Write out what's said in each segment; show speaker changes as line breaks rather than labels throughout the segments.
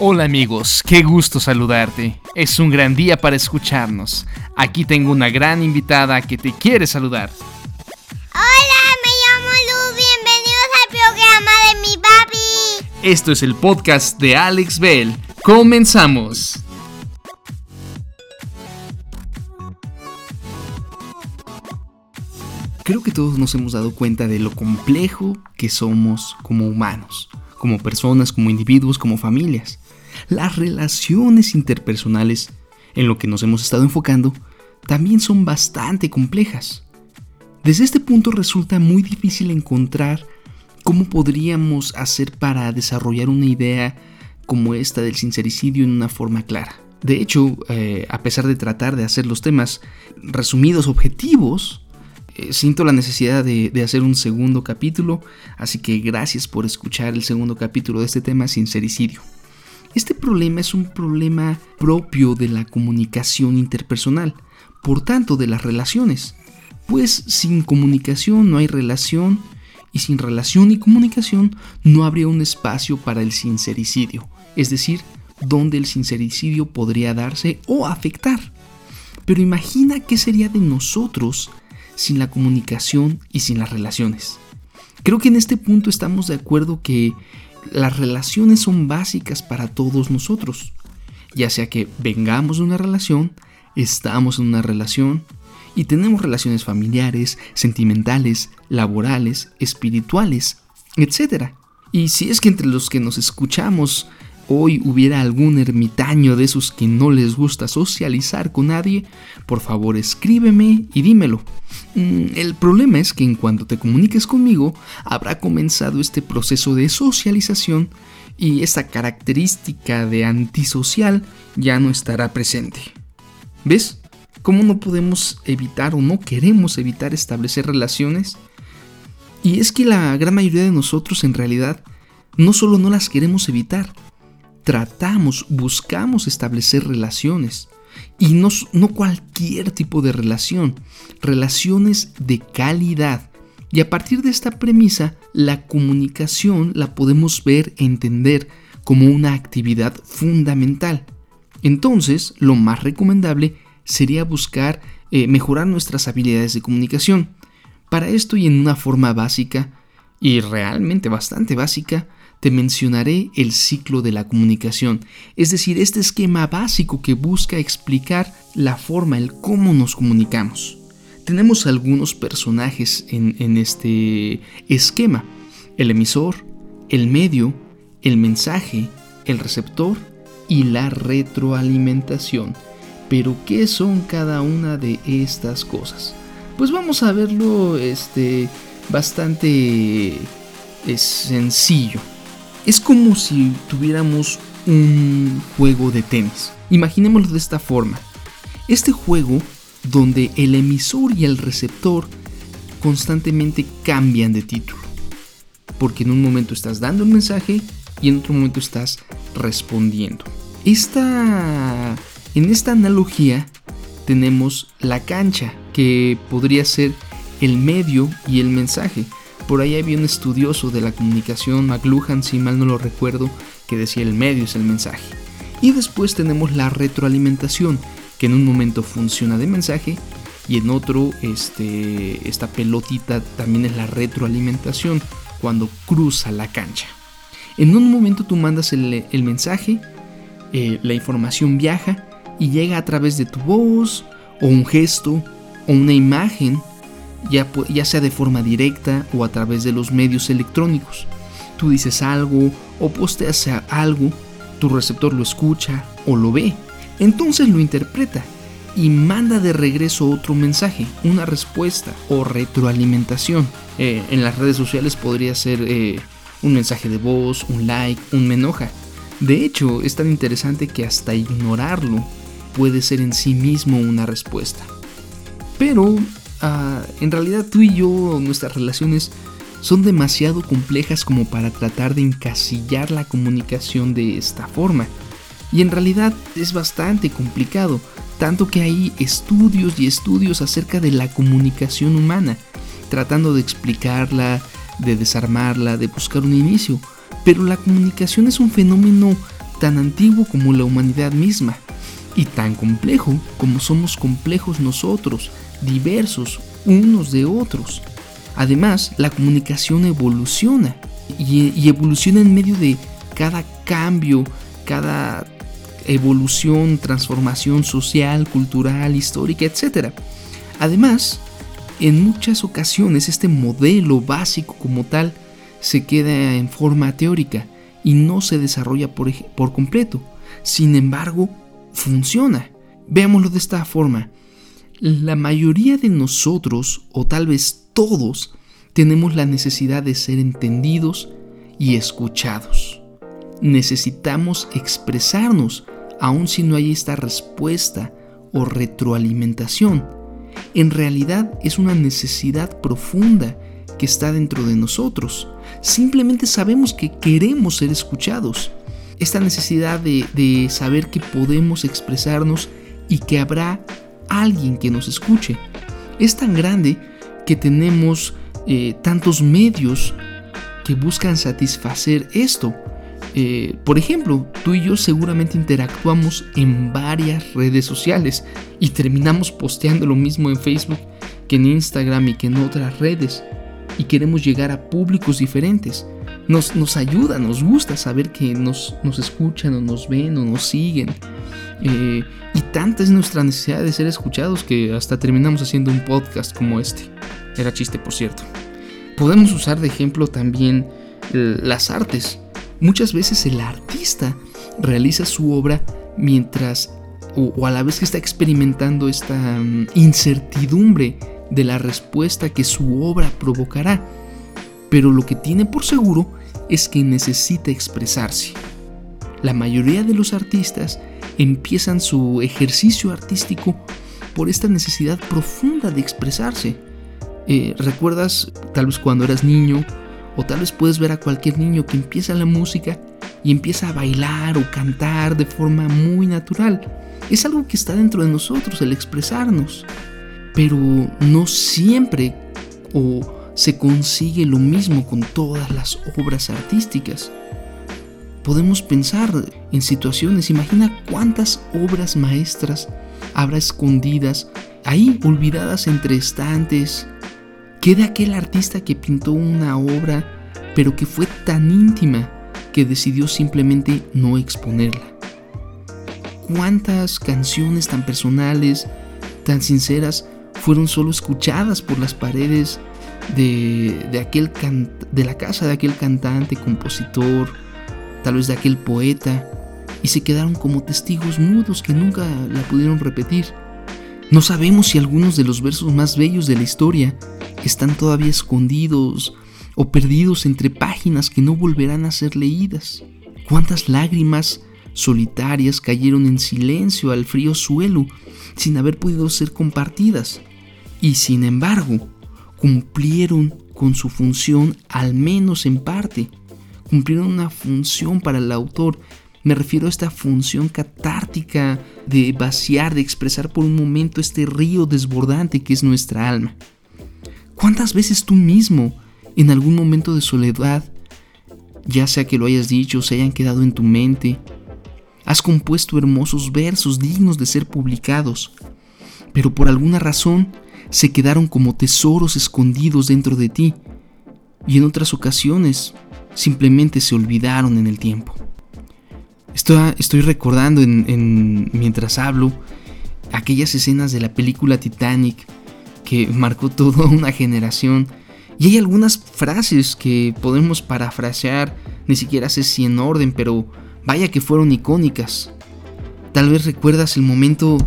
Hola amigos, qué gusto saludarte. Es un gran día para escucharnos. Aquí tengo una gran invitada que te quiere saludar.
Hola, me llamo Lu, bienvenidos al programa de mi papi.
Esto es el podcast de Alex Bell. Comenzamos. Creo que todos nos hemos dado cuenta de lo complejo que somos como humanos, como personas, como individuos, como familias. Las relaciones interpersonales, en lo que nos hemos estado enfocando, también son bastante complejas. Desde este punto resulta muy difícil encontrar cómo podríamos hacer para desarrollar una idea como esta del sincericidio en una forma clara. De hecho, eh, a pesar de tratar de hacer los temas resumidos, objetivos, eh, siento la necesidad de, de, hacer un segundo capítulo, así que gracias por escuchar el segundo capítulo de este tema, sincericidio. Este problema es un problema propio de la comunicación interpersonal, por tanto de las relaciones, pues sin comunicación no hay relación y sin relación y comunicación no habría un espacio para el sincericidio, es decir, donde el sincericidio podría darse o afectar. Pero imagina qué sería de nosotros sin la comunicación y sin las relaciones. Creo que en este punto estamos de acuerdo que las relaciones son básicas para todos nosotros. Ya sea que vengamos de una relación, estamos en una relación y tenemos relaciones familiares, sentimentales, laborales, espirituales, etc. Y si es que entre los que nos escuchamos hoy hubiera algún ermitaño de esos que no les gusta socializar con nadie, por favor escríbeme y dímelo. Mm, el problema es que en cuanto te comuniques conmigo, habrá comenzado este proceso de socialización y esa característica de antisocial ya no estará presente. ¿Ves? ¿Cómo no podemos evitar o no queremos evitar establecer relaciones? Y es que la gran mayoría de nosotros en realidad no solo no las queremos evitar, tratamos, buscamos establecer relaciones. Y no, no cualquier tipo de relación, relaciones de calidad. Y a partir de esta premisa, la comunicación la podemos ver e entender como una actividad fundamental. Entonces, lo más recomendable sería buscar eh, mejorar nuestras habilidades de comunicación. Para esto y en una forma básica, y realmente bastante básica, te mencionaré el ciclo de la comunicación, es decir, este esquema básico que busca explicar la forma, el cómo nos comunicamos. Tenemos algunos personajes en, este esquema, el emisor, el medio, el mensaje, el receptor y la retroalimentación. Pero ¿qué son cada una de estas cosas? Pues vamos a verlo este, bastante es sencillo. Es como si tuviéramos un juego de tenis. Imaginémoslo de esta forma. Este juego donde el emisor y el receptor constantemente cambian de título. Porque en un momento estás dando un mensaje y en otro momento estás respondiendo. Esta, en esta analogía tenemos la cancha, que podría ser el medio y el mensaje. Por ahí había un estudioso de la comunicación, McLuhan, si mal no lo recuerdo, que decía el medio es el mensaje. Y después tenemos la retroalimentación, que en un momento funciona de mensaje y en otro este, esta pelotita también es la retroalimentación cuando cruza la cancha. En un momento tú mandas el, mensaje, eh, la información viaja y llega a través de tu voz o un gesto o una imagen ya, sea de forma directa o a través de los medios electrónicos. Tú dices algo o posteas algo, tu receptor lo escucha o lo ve, entonces lo interpreta y manda de regreso otro mensaje, una respuesta o retroalimentación. Eh, en las redes sociales podría ser eh, un mensaje de voz, un like, un me enoja. De hecho, es tan interesante que hasta ignorarlo puede ser en sí mismo una respuesta. Pero Ah, en realidad tú y yo, nuestras relaciones son demasiado complejas como para tratar de encasillar la comunicación de esta forma. Y en realidad es bastante complicado, tanto que hay estudios y estudios acerca de la comunicación humana, tratando de explicarla, de desarmarla, de buscar un inicio. Pero la comunicación es un fenómeno tan antiguo como la humanidad misma y tan complejo como somos complejos nosotros, diversos unos de otros. Además, la comunicación evoluciona y, evoluciona en medio de cada cambio, cada evolución, transformación social, cultural, histórica, etc. Además, en muchas ocasiones este modelo básico como tal se queda en forma teórica y no se desarrolla por, por completo. Sin embargo, funciona. Veámoslo de esta forma. La mayoría de nosotros, o tal vez todos, tenemos la necesidad de ser entendidos y escuchados. Necesitamos expresarnos, aun si no hay esta respuesta o retroalimentación. En realidad es una necesidad profunda que está dentro de nosotros. Simplemente sabemos que queremos ser escuchados. Esta necesidad de, saber que podemos expresarnos y que habrá alguien que nos escuche. Es tan grande que tenemos eh, tantos medios que buscan satisfacer esto. Eh, por ejemplo, tú y yo seguramente interactuamos en varias redes sociales y terminamos posteando lo mismo en Facebook que en Instagram y que en otras redes. Y queremos llegar a públicos diferentes. Nos, nos ayuda, nos gusta saber que nos, nos escuchan o nos ven o nos siguen. Eh, y tanta es nuestra necesidad de ser escuchados que hasta terminamos haciendo un podcast como este. Era chiste, por cierto. Podemos usar de ejemplo también eh, las artes. Muchas veces el artista realiza su obra mientras o, a la vez que está experimentando esta mm, incertidumbre de la respuesta que su obra provocará. Pero lo que tiene por seguro es que necesita expresarse. La mayoría de los artistas empiezan su ejercicio artístico por esta necesidad profunda de expresarse. Eh, ¿Recuerdas tal vez cuando eras niño? O tal vez puedes ver a cualquier niño que empieza la música y empieza a bailar o cantar de forma muy natural. Es algo que está dentro de nosotros, el expresarnos. Pero no siempre o se consigue lo mismo con todas las obras artísticas podemos pensar en situaciones, imagina cuántas obras maestras habrá escondidas, ahí olvidadas entre estantes. ¿Qué de aquel artista que pintó una obra, pero que fue tan íntima que decidió simplemente no exponerla? ¿Cuántas canciones tan personales, tan sinceras, fueron solo escuchadas por las paredes de, de, aquel de la casa de aquel cantante, compositor, tal vez de aquel poeta, y se quedaron como testigos mudos que nunca la pudieron repetir. No sabemos si algunos de los versos más bellos de la historia están todavía escondidos o perdidos entre páginas que no volverán a ser leídas. ¿Cuántas lágrimas solitarias cayeron en silencio al frío suelo sin haber podido ser compartidas? Y sin embargo, cumplieron con su función al menos en parte cumplieron una función para el autor. Me refiero a esta función catártica de vaciar, de expresar por un momento este río desbordante que es nuestra alma. ¿Cuántas veces tú mismo, en algún momento de soledad, ya sea que lo hayas dicho se hayan quedado en tu mente, has compuesto hermosos versos dignos de ser publicados, pero por alguna razón se quedaron como tesoros escondidos dentro de ti, y en otras ocasiones simplemente se olvidaron en el tiempo. Estoy, recordando en, mientras hablo aquellas escenas de la película Titanic que marcó toda una generación y hay algunas frases que podemos parafrasear, ni siquiera sé si en orden, pero vaya que fueron icónicas. Tal vez recuerdas el momento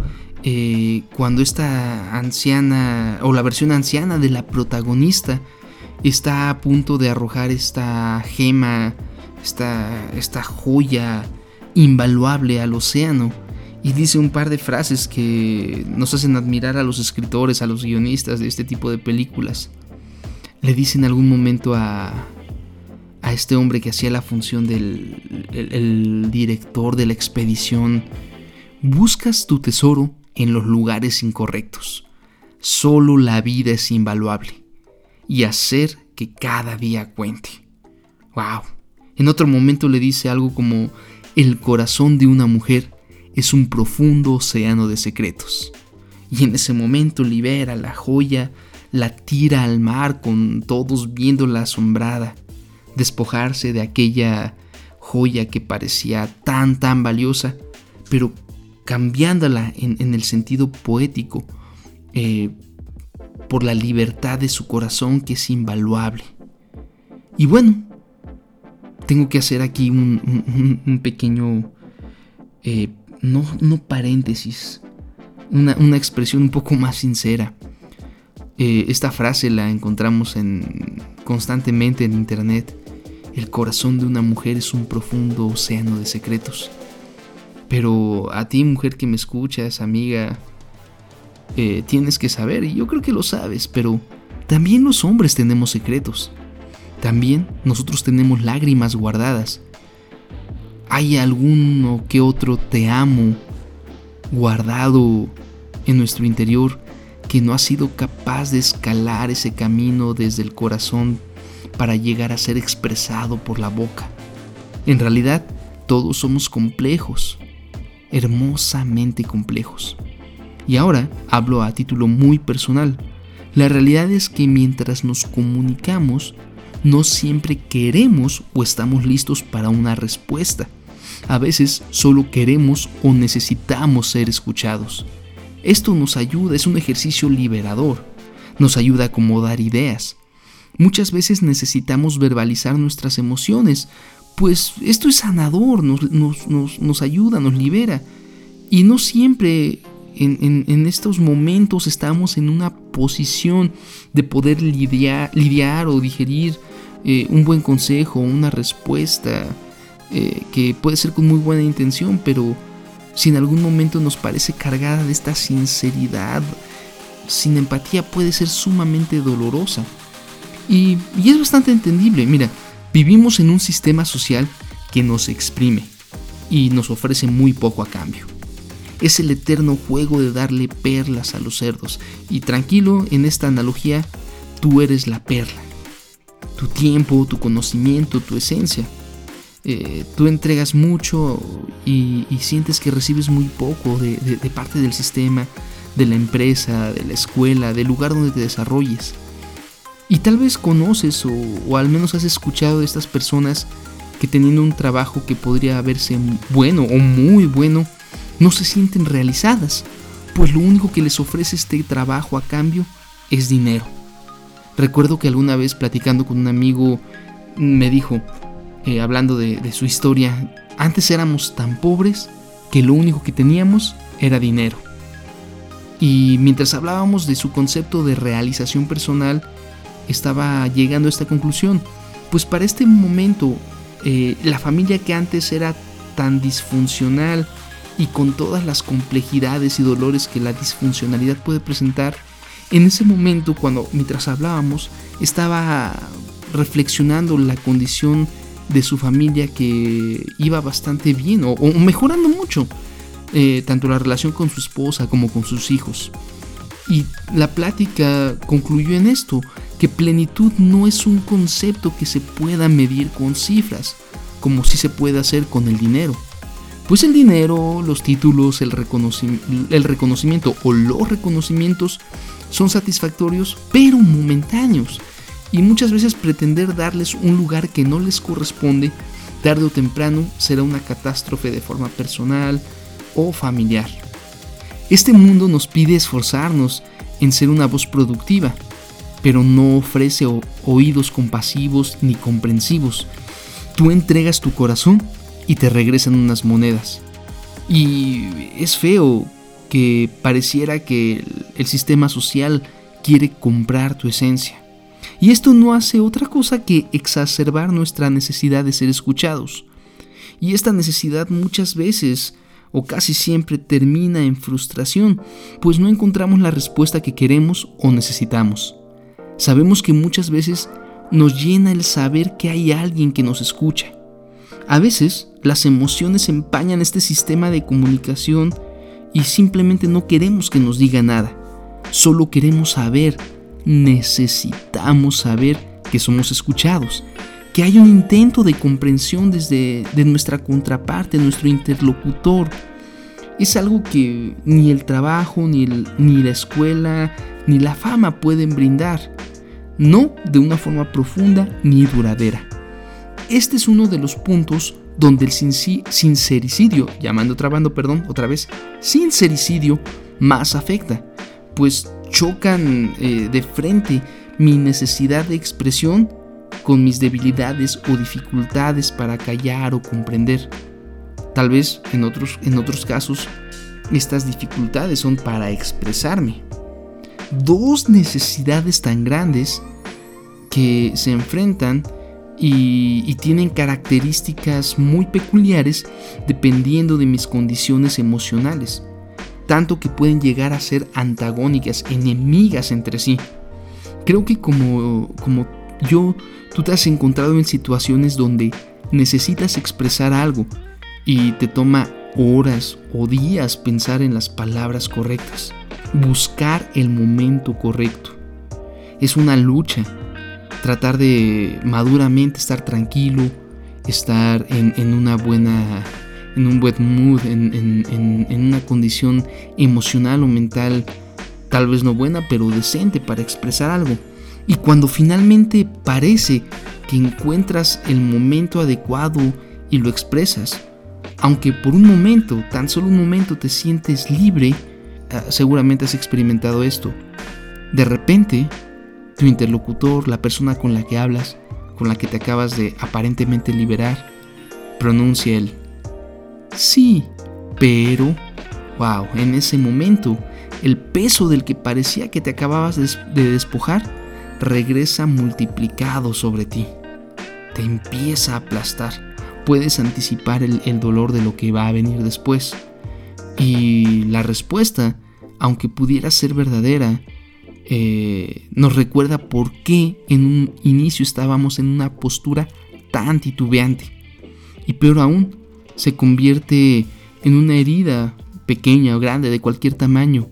eh, cuando esta anciana, o la versión anciana de la protagonista, está a punto de arrojar esta gema, esta, esta joya invaluable al océano. Y dice un par de frases que nos hacen admirar a los escritores, a los guionistas de este tipo de películas. Le dice en algún momento a, a este hombre que hacía la función del el director de la expedición, buscas tu tesoro en los lugares incorrectos. Solo la vida es invaluable y hacer que cada día cuente. ¡Wow! En otro momento le dice algo como, el corazón de una mujer es un profundo océano de secretos. Y en ese momento libera la joya, la tira al mar con todos viéndola asombrada, despojarse de aquella joya que parecía tan tan valiosa, pero cambiándola en, el sentido poético eh, por la libertad de su corazón que es invaluable. Y bueno, tengo que hacer aquí un, pequeño, eh, no, no, paréntesis, una, expresión un poco más sincera. Eh, esta frase la encontramos en, constantemente en internet. El corazón de una mujer es un profundo océano de secretos. Pero a ti, mujer que me escuchas, amiga, eh, tienes que saber, y yo creo que lo sabes, pero también los hombres tenemos secretos. También nosotros tenemos lágrimas guardadas. Hay alguno que otro te amo guardado en nuestro interior que no ha sido capaz de escalar ese camino desde el corazón para llegar a ser expresado por la boca. En realidad, todos somos complejos, hermosamente complejos. Y ahora hablo a título muy personal. La realidad es que mientras nos comunicamos, no siempre queremos o estamos listos para una respuesta. A veces solo queremos o necesitamos ser escuchados. Esto nos ayuda, es un ejercicio liberador. Nos ayuda a acomodar ideas. Muchas veces necesitamos verbalizar nuestras emociones pues esto es sanador, nos, ayuda, nos libera. Y no siempre en, estos momentos estamos en una posición de poder lidiar, o digerir eh, un buen consejo, una respuesta eh, que puede ser con muy buena intención, pero si en algún momento nos parece cargada de esta sinceridad, sin empatía puede ser sumamente dolorosa. y es bastante entendible, mira, Vivimos en un sistema social que nos exprime y nos ofrece muy poco a cambio. Es el eterno juego de darle perlas a los cerdos. Y tranquilo, en esta analogía, tú eres la perla. Tu tiempo, tu conocimiento, tu esencia. Eh, tú entregas mucho y, sientes que recibes muy poco de parte del sistema, de la empresa, de la escuela, del lugar donde te desarrolles. Y tal vez conoces o, al menos has escuchado de estas personas que teniendo un trabajo que podría verse bueno o muy bueno, no se sienten realizadas, pues lo único que les ofrece este trabajo a cambio es dinero. Recuerdo que alguna vez platicando con un amigo me dijo, eh, hablando de, de su historia, antes éramos tan pobres que lo único que teníamos era dinero. Y mientras hablábamos de su concepto de realización personal, estaba llegando a esta conclusión. Pues para este momento, eh, la familia que antes era tan disfuncional y con todas las complejidades y dolores que la disfuncionalidad puede presentar, en ese momento, cuando mientras hablábamos, estaba reflexionando la condición de su familia que iba bastante bien o, mejorando mucho, eh, tanto la relación con su esposa como con sus hijos. Y la plática concluyó en esto, que plenitud no es un concepto que se pueda medir con cifras, como si se puede hacer con el dinero. Pues el dinero, los títulos, el, el reconocimiento o los reconocimientos son satisfactorios, pero momentáneos. Y muchas veces pretender darles un lugar que no les corresponde, tarde o temprano, será una catástrofe de forma personal o familiar. Este mundo nos pide esforzarnos en ser una voz productiva, pero no ofrece oídos compasivos ni comprensivos. Tú entregas tu corazón y te regresan unas monedas. Y es feo que pareciera que el sistema social quiere comprar tu esencia. Y esto no hace otra cosa que exacerbar nuestra necesidad de ser escuchados. Y esta necesidad muchas veces o casi siempre termina en frustración, pues no encontramos la respuesta que queremos o necesitamos. Sabemos que muchas veces nos llena el saber que hay alguien que nos escucha. A veces las emociones empañan este sistema de comunicación y simplemente no queremos que nos diga nada. Solo queremos saber, necesitamos saber que somos escuchados, que haya un intento de comprensión desde de nuestra contraparte, nuestro interlocutor. Es algo que ni el trabajo, ni, ni la escuela, ni la fama pueden brindar. No de una forma profunda ni duradera. Este es uno de los puntos donde el sincericidio, llamando trabando, perdón, otra vez, sincericidio más afecta, pues chocan eh, de frente mi necesidad de expresión con mis debilidades o dificultades para callar o comprender. Tal vez en otros, en otros casos estas dificultades son para expresarme. Dos necesidades tan grandes que se enfrentan y, tienen características muy peculiares dependiendo de mis condiciones emocionales, tanto que pueden llegar a ser antagónicas, enemigas entre sí. Creo que como, como yo, tú te has encontrado en situaciones donde necesitas expresar algo y te toma horas o días pensar en las palabras correctas, buscar el momento correcto. Es una lucha tratar de maduramente estar tranquilo, estar en, una buena, en un buen mood, en, en una condición emocional o mental, tal vez no buena, pero decente para expresar algo. Y cuando finalmente parece que encuentras el momento adecuado y lo expresas, aunque por un momento, tan solo un momento te sientes libre, ah, seguramente has experimentado esto. De repente tu interlocutor, la persona con la que hablas, con la que te acabas de aparentemente liberar, pronuncia el sí, pero, wow, en ese momento, el peso del que parecía que te acababas de despojar regresa multiplicado sobre ti. Te empieza a aplastar. Puedes anticipar el, el dolor de lo que va a venir después. Y la respuesta, aunque pudiera ser verdadera, eh, nos recuerda por qué en un inicio estábamos en una postura tan titubeante. Y peor aún, se convierte en una herida pequeña o grande de cualquier tamaño,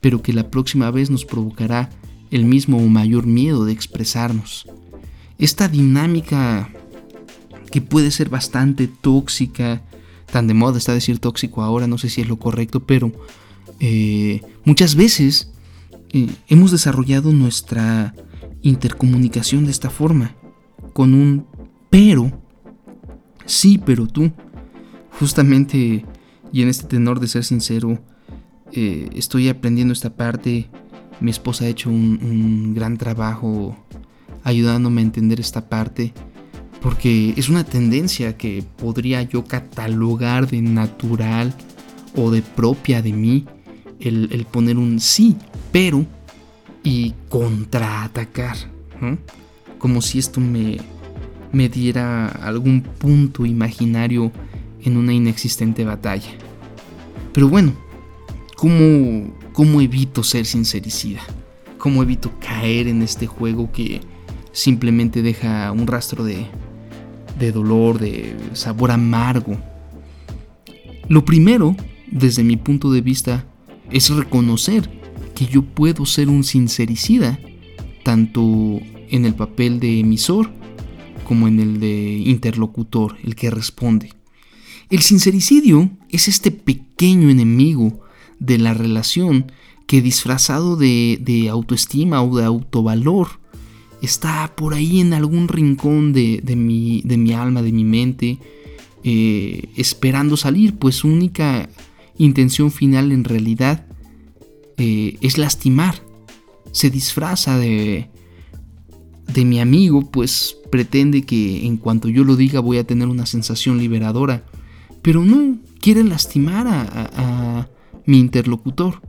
pero que la próxima vez nos provocará el mismo o mayor miedo de expresarnos. Esta dinámica que puede ser bastante tóxica, tan de moda está decir tóxico ahora, no sé si es lo correcto, pero eh, muchas veces eh, hemos desarrollado nuestra intercomunicación de esta forma, con un pero, sí, pero tú. Justamente, y en este tenor de ser sincero, eh, estoy aprendiendo esta parte. Mi esposa ha hecho un, un gran trabajo ayudándome a entender esta parte, porque es una tendencia que podría yo catalogar de natural o de propia de mí el, poner un sí, pero y contraatacar, como si esto me, me diera algún punto imaginario en una inexistente batalla. Pero bueno, ¿cómo, cómo evito ser sincericida? ¿Cómo evito caer en este juego que simplemente deja un rastro de, de dolor, de sabor amargo? Lo primero, desde mi punto de vista, es reconocer que yo puedo ser un sincericida, tanto en el papel de emisor como en el de interlocutor, el que responde. El sincericidio es este pequeño enemigo de la relación que disfrazado de, autoestima o de autovalor está por ahí en algún rincón de, mi, alma, de mi mente, eh, esperando salir, pues su única intención final en realidad eh, es lastimar. Se disfraza de, de mi amigo, pues pretende que en cuanto yo lo diga voy a tener una sensación liberadora. Pero no, quiere lastimar a, a mi interlocutor.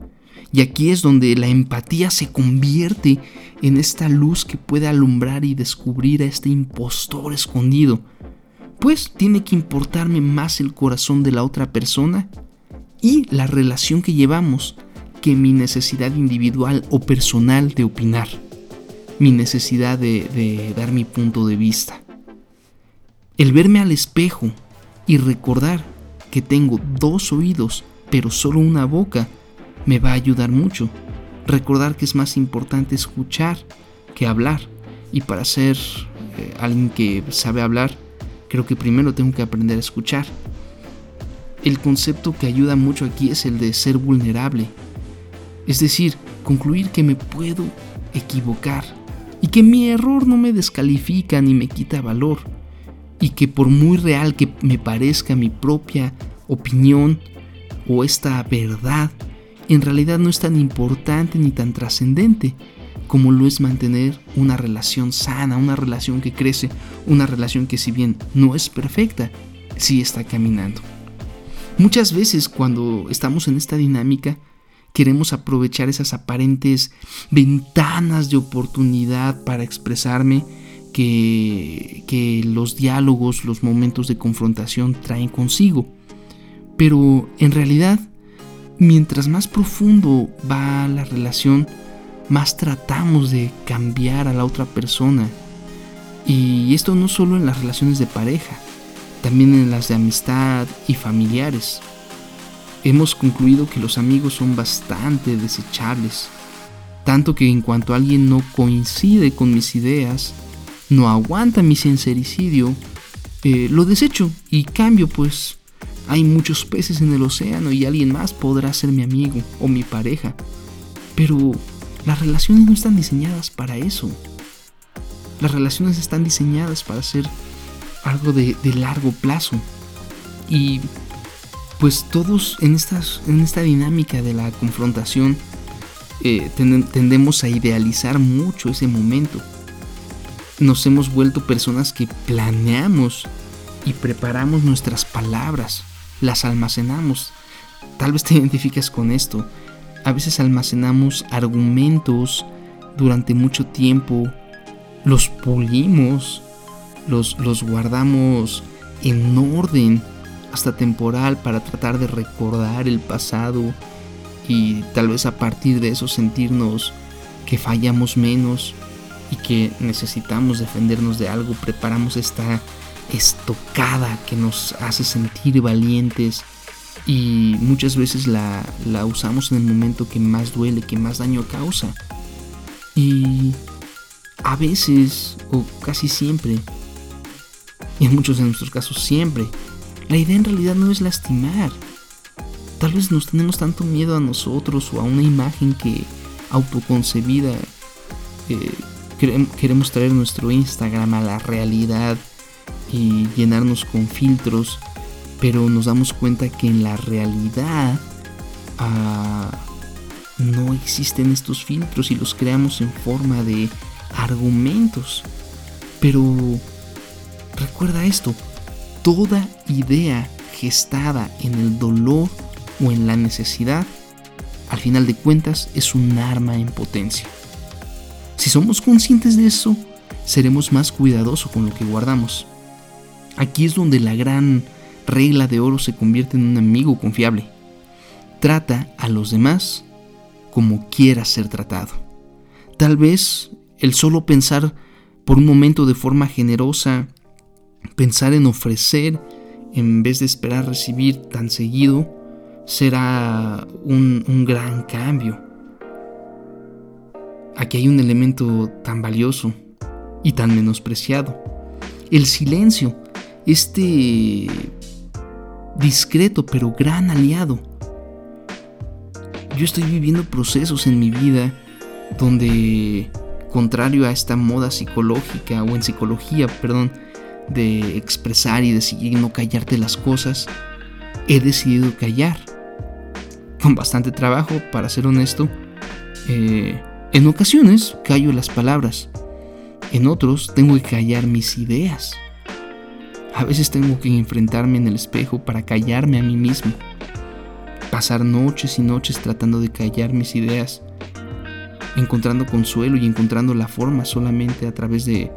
Y aquí es donde la empatía se convierte en esta luz que puede alumbrar y descubrir a este impostor escondido. Pues tiene que importarme más el corazón de la otra persona y la relación que llevamos que mi necesidad individual o personal de opinar, mi necesidad de, dar mi punto de vista. El verme al espejo y recordar que tengo dos oídos pero solo una boca me va a ayudar mucho. Recordar que es más importante escuchar que hablar y para ser eh, alguien que sabe hablar, creo que primero tengo que aprender a escuchar. El concepto que ayuda mucho aquí es el de ser vulnerable. Es decir, concluir que me puedo equivocar y que mi error no me descalifica ni me quita valor y que por muy real que me parezca mi propia opinión o esta verdad, en realidad no es tan importante ni tan trascendente como lo es mantener una relación sana, una relación que crece, una relación que si bien no es perfecta, sí está caminando. Muchas veces cuando estamos en esta dinámica, queremos aprovechar esas aparentes ventanas de oportunidad para expresarme que, que, los diálogos, los momentos de confrontación traen consigo. Pero en realidad, mientras más profundo va la relación, más tratamos de cambiar a la otra persona. Y esto no solo en las relaciones de pareja, también en las de amistad y familiares. Hemos concluido que los amigos son bastante desechables, tanto que en cuanto alguien no coincide con mis ideas, no aguanta mi sincericidio, eh, lo desecho y cambio, pues hay muchos peces en el océano y alguien más podrá ser mi amigo o mi pareja. Pero las relaciones no están diseñadas para eso. Las relaciones están diseñadas para ser algo de, largo plazo. Y pues todos en, estas, en esta dinámica de la confrontación eh, tendemos a idealizar mucho ese momento. Nos hemos vuelto personas que planeamos y preparamos nuestras palabras, las almacenamos. Tal vez te identificas con esto. A veces almacenamos argumentos durante mucho tiempo, los pulimos, los, los guardamos en orden hasta temporal para tratar de recordar el pasado y tal vez a partir de eso sentirnos que fallamos menos y que necesitamos defendernos de algo, preparamos esta estocada que nos hace sentir valientes y muchas veces la, la usamos en el momento que más duele, que más daño causa. Y a veces, o casi siempre, y en muchos de nuestros casos siempre, la idea en realidad no es lastimar. Tal vez nos tenemos tanto miedo a nosotros o a una imagen que autoconcebida eh, queremos traer nuestro Instagram a la realidad y llenarnos con filtros, pero nos damos cuenta que en la realidad ah, no existen estos filtros y los creamos en forma de argumentos. Pero Recuerda esto, toda idea gestada en el dolor o en la necesidad, al final de cuentas es un arma en potencia. Si somos conscientes de eso, seremos más cuidadosos con lo que guardamos. Aquí es donde la gran regla de oro se convierte en un amigo confiable. Trata a los demás como quieras ser tratado. Tal vez el solo pensar por un momento de forma generosa Pensar en ofrecer en vez de esperar recibir tan seguido será un, gran cambio. Aquí hay un elemento tan valioso y tan menospreciado. El silencio, este discreto pero gran aliado. Yo estoy viviendo procesos en mi vida donde, contrario a esta moda psicológica o en psicología, perdón, de expresar y decidir no callarte las cosas, he decidido callar. Con bastante trabajo, para ser honesto. Eh, en ocasiones callo las palabras. En otros tengo que callar mis ideas. A veces tengo que enfrentarme en el espejo para callarme a mí mismo. Pasar noches y noches tratando de callar mis ideas encontrando consuelo y encontrando la forma solamente a través de,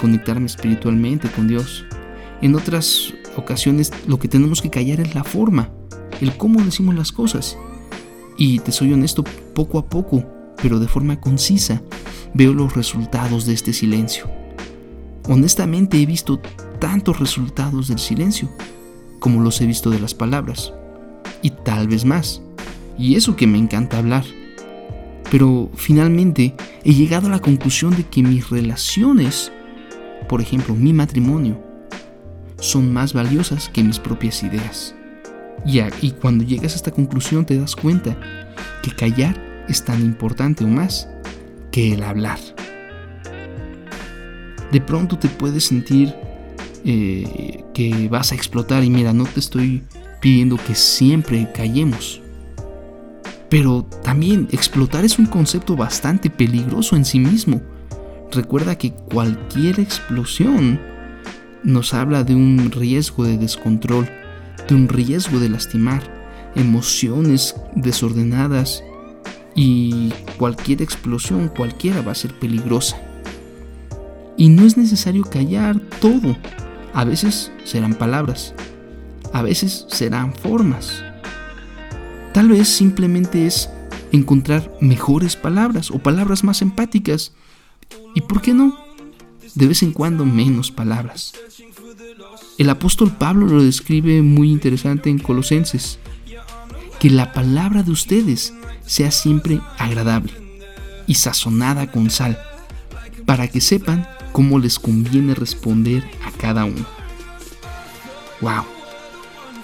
conectarme espiritualmente con Dios. En otras ocasiones lo que tenemos que callar es la forma, el cómo decimos las cosas. Y te soy honesto, poco a poco, pero de forma concisa, veo los resultados de este silencio. Honestamente he visto tantos resultados del silencio como los he visto de las palabras. Y tal vez más. Y eso que me encanta hablar pero finalmente he llegado a la conclusión de que mis relaciones por ejemplo, mi matrimonio, son más valiosas que mis propias ideas. Y, y cuando llegas a esta conclusión te das cuenta que callar es tan importante o más que el hablar. De pronto te puedes sentir eh, que vas a explotar y mira, no te estoy pidiendo que siempre callemos. Pero también explotar es un concepto bastante peligroso en sí mismo. Recuerda que cualquier explosión nos habla de un riesgo de descontrol, de un riesgo de lastimar, emociones desordenadas y cualquier explosión, cualquiera va a ser peligrosa. Y no es necesario callar todo. A veces serán palabras, a veces serán formas. Tal vez simplemente es encontrar mejores palabras o palabras más empáticas. ¿Y por qué no? De vez en cuando menos palabras. El apóstol Pablo lo describe muy interesante en Colosenses. Que la palabra de ustedes sea siempre agradable y sazonada con sal, para que sepan cómo les conviene responder a cada uno. ¡Wow!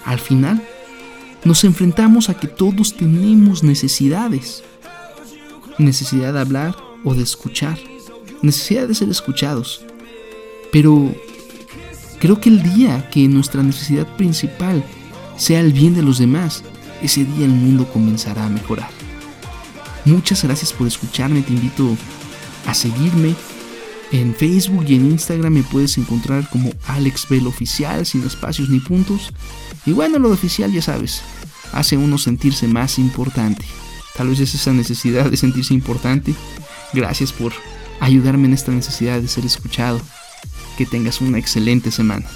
Al final, nos enfrentamos a que todos tenemos necesidades. Necesidad de hablar o de escuchar. Necesidad de ser escuchados. Pero creo que el día que nuestra necesidad principal sea el bien de los demás, ese día el mundo comenzará a mejorar. Muchas gracias por escucharme, te invito a seguirme. En Facebook y en Instagram me puedes encontrar como Alex Bell Oficial, sin espacios ni puntos. Y bueno, lo de oficial ya sabes, hace uno sentirse más importante. Tal vez es esa necesidad de sentirse importante. Gracias por ayudarme en esta necesidad de ser escuchado. Que tengas una excelente semana.